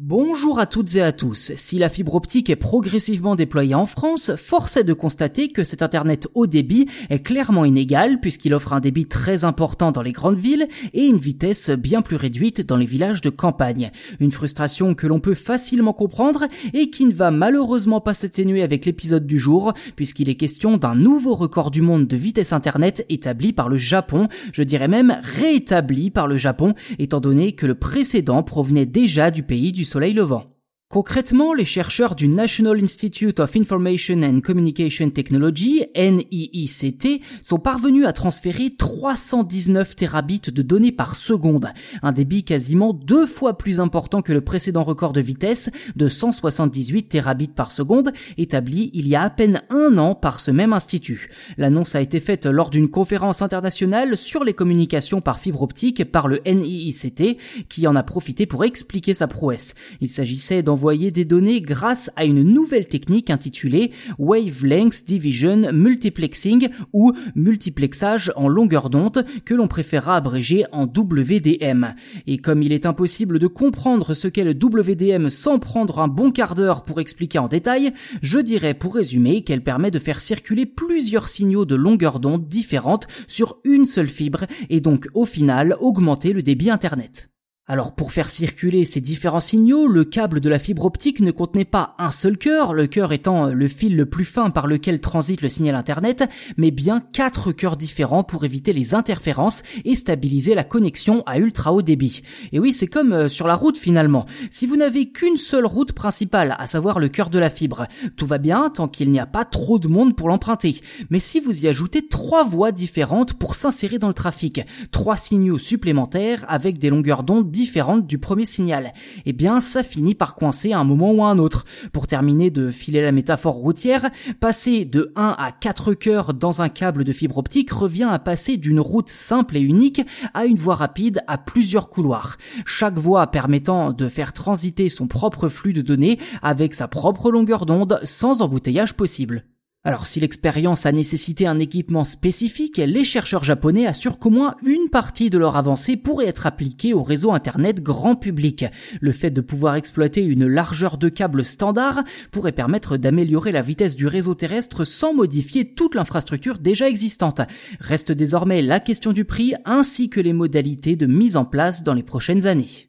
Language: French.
Bonjour à toutes et à tous. Si la fibre optique est progressivement déployée en France, force est de constater que cet Internet haut débit est clairement inégal puisqu'il offre un débit très important dans les grandes villes et une vitesse bien plus réduite dans les villages de campagne. Une frustration que l'on peut facilement comprendre et qui ne va malheureusement pas s'atténuer avec l'épisode du jour puisqu'il est question d'un nouveau record du monde de vitesse Internet établi par le Japon, je dirais même réétabli par le Japon étant donné que le précédent provenait déjà du pays du soleil levant. Concrètement, les chercheurs du National Institute of Information and Communication Technology, NIICT, sont parvenus à transférer 319 terabits de données par seconde, un débit quasiment deux fois plus important que le précédent record de vitesse de 178 terabits par seconde, établi il y a à peine un an par ce même institut. L'annonce a été faite lors d'une conférence internationale sur les communications par fibre optique par le NIICT, qui en a profité pour expliquer sa prouesse. Des données grâce à une nouvelle technique intitulée Wavelength Division Multiplexing ou multiplexage en longueur d'onde que l'on préférera abréger en WDM. Et comme il est impossible de comprendre ce qu'est le WDM sans prendre un bon quart d'heure pour expliquer en détail, je dirais pour résumer qu'elle permet de faire circuler plusieurs signaux de longueur d'onde différentes sur une seule fibre et donc au final augmenter le débit Internet. Alors pour faire circuler ces différents signaux, le câble de la fibre optique ne contenait pas un seul cœur, le cœur étant le fil le plus fin par lequel transite le signal Internet, mais bien quatre cœurs différents pour éviter les interférences et stabiliser la connexion à ultra haut débit. Et oui, c'est comme euh, sur la route finalement. Si vous n'avez qu'une seule route principale, à savoir le cœur de la fibre, tout va bien tant qu'il n'y a pas trop de monde pour l'emprunter. Mais si vous y ajoutez trois voies différentes pour s'insérer dans le trafic, trois signaux supplémentaires avec des longueurs d'onde différente du premier signal. Eh bien, ça finit par coincer à un moment ou à un autre. Pour terminer de filer la métaphore routière, passer de 1 à 4 cœurs dans un câble de fibre optique revient à passer d'une route simple et unique à une voie rapide à plusieurs couloirs. Chaque voie permettant de faire transiter son propre flux de données avec sa propre longueur d'onde sans embouteillage possible. Alors si l'expérience a nécessité un équipement spécifique, les chercheurs japonais assurent qu'au moins une partie de leur avancée pourrait être appliquée au réseau Internet grand public. Le fait de pouvoir exploiter une largeur de câble standard pourrait permettre d'améliorer la vitesse du réseau terrestre sans modifier toute l'infrastructure déjà existante. Reste désormais la question du prix ainsi que les modalités de mise en place dans les prochaines années.